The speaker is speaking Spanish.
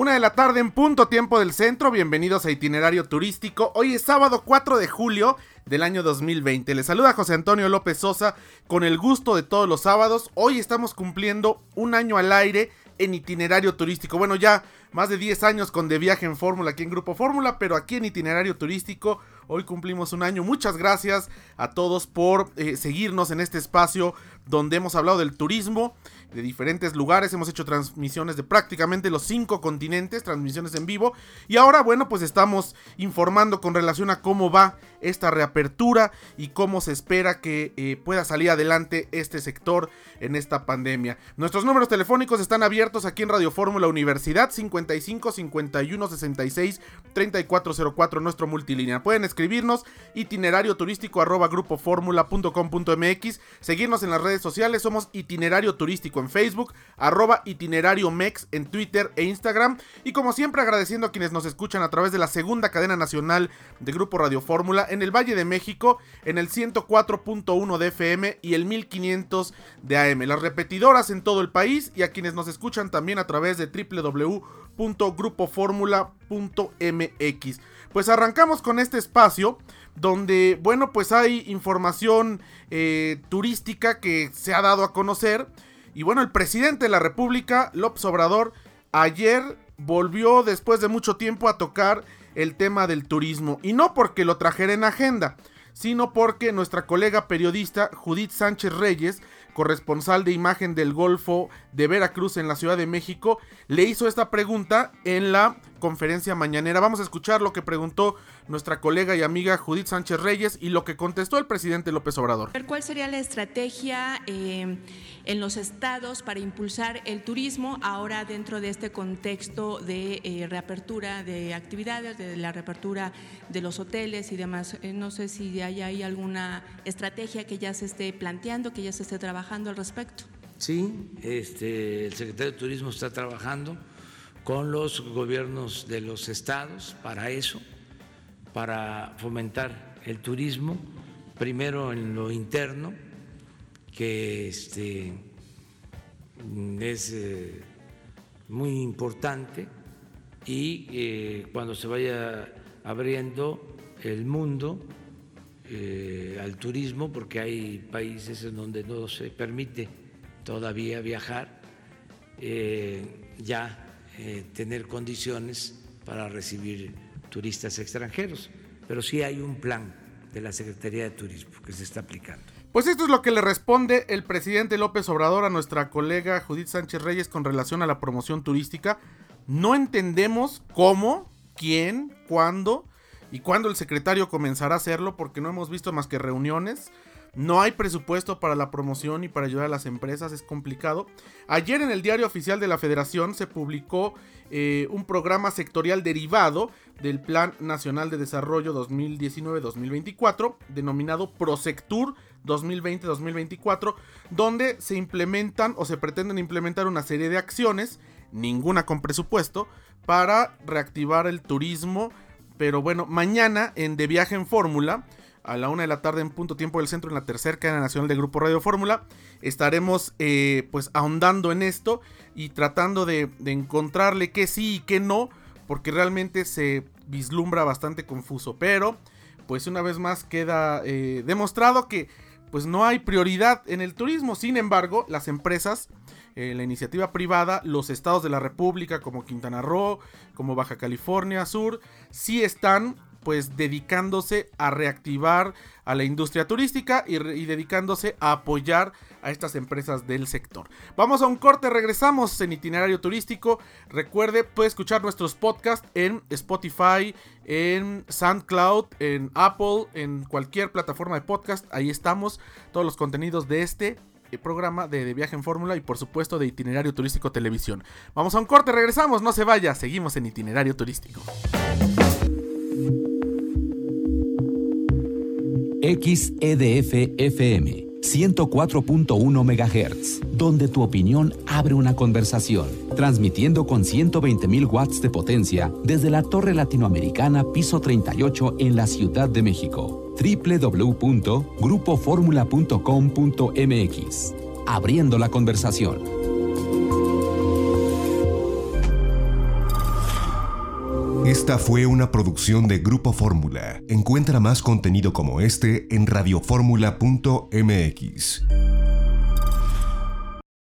Una de la tarde en punto tiempo del centro, bienvenidos a Itinerario Turístico. Hoy es sábado 4 de julio del año 2020. Les saluda José Antonio López Sosa con el gusto de todos los sábados. Hoy estamos cumpliendo un año al aire en itinerario turístico. Bueno, ya más de 10 años con De Viaje en Fórmula aquí en Grupo Fórmula, pero aquí en itinerario turístico hoy cumplimos un año. Muchas gracias a todos por eh, seguirnos en este espacio donde hemos hablado del turismo de diferentes lugares. Hemos hecho transmisiones de prácticamente los cinco continentes, transmisiones en vivo. Y ahora, bueno, pues estamos informando con relación a cómo va esta reapertura y cómo se espera que eh, pueda salir adelante este sector en esta pandemia. Nuestros números telefónicos están abiertos aquí en Radio Fórmula Universidad 55 51 66 3404 nuestro multilínea. Pueden escribirnos itinerario turístico arroba grupoformula.com.mx, seguirnos en las redes sociales, somos itinerario turístico en Facebook, arroba itinerario mex en Twitter e Instagram. Y como siempre agradeciendo a quienes nos escuchan a través de la segunda cadena nacional de Grupo Radio Fórmula en el Valle de México, en el 104.1 de FM y el 1500 de AM. Las repetidoras en todo el país y a quienes nos escuchan también a través de www.grupoformula.mx. Pues arrancamos con este espacio donde, bueno, pues hay información eh, turística que se ha dado a conocer y bueno, el presidente de la República, López Obrador, ayer volvió después de mucho tiempo a tocar el tema del turismo. Y no porque lo trajera en agenda, sino porque nuestra colega periodista Judith Sánchez Reyes, corresponsal de imagen del Golfo de Veracruz en la Ciudad de México, le hizo esta pregunta en la conferencia mañanera. Vamos a escuchar lo que preguntó nuestra colega y amiga Judith Sánchez Reyes y lo que contestó el presidente López Obrador. ¿Cuál sería la estrategia eh, en los estados para impulsar el turismo ahora dentro de este contexto de eh, reapertura de actividades, de la reapertura de los hoteles y demás? Eh, no sé si hay, hay alguna estrategia que ya se esté planteando, que ya se esté trabajando al respecto. Sí, este, el secretario de Turismo está trabajando con los gobiernos de los estados para eso, para fomentar el turismo, primero en lo interno, que este, es eh, muy importante, y eh, cuando se vaya abriendo el mundo eh, al turismo, porque hay países en donde no se permite todavía viajar, ya eh, tener condiciones para recibir turistas extranjeros, pero sí hay un plan de la Secretaría de Turismo que se está aplicando. Pues esto es lo que le responde el presidente López Obrador a nuestra colega Judith Sánchez Reyes con relación a la promoción turística. No entendemos cómo, quién, cuándo y cuándo el secretario comenzará a hacerlo porque no hemos visto más que reuniones no hay presupuesto para la promoción y para ayudar a las empresas, es complicado. Ayer en el diario oficial de la federación se publicó eh, un programa sectorial derivado del Plan Nacional de Desarrollo 2019-2024, denominado Prosectur 2020-2024, donde se implementan o se pretenden implementar una serie de acciones, ninguna con presupuesto, para reactivar el turismo. Pero bueno, mañana en De Viaje en Fórmula a la una de la tarde en punto tiempo del centro en la tercera cadena nacional de Grupo Radio Fórmula. Estaremos eh, pues ahondando en esto y tratando de, encontrarle qué sí y qué no, porque realmente se vislumbra bastante confuso. Pero pues una vez más queda eh, demostrado que pues no hay prioridad en el turismo. Sin embargo, las empresas, eh, la iniciativa privada, los estados de la República como Quintana Roo, como Baja California Sur, sí están pues dedicándose a reactivar a la industria turística y, dedicándose a apoyar a estas empresas del sector. Vamos a un corte, regresamos en itinerario turístico. Recuerde, puede escuchar nuestros podcasts en Spotify, en SoundCloud, en Apple, en cualquier plataforma de podcast. Ahí estamos, todos los contenidos de este programa de, de, viaje en fórmula y por supuesto de itinerario turístico televisión. Vamos a un corte, regresamos, no se vaya, seguimos en itinerario turístico. XEDF FM 104.1 MHz, donde tu opinión abre una conversación, transmitiendo con 120.000 watts de potencia desde la Torre Latinoamericana Piso 38 en la Ciudad de México. www.grupoformula.com.mx. Abriendo la conversación. Esta fue una producción de Grupo Fórmula. Encuentra más contenido como este en radioformula.mx.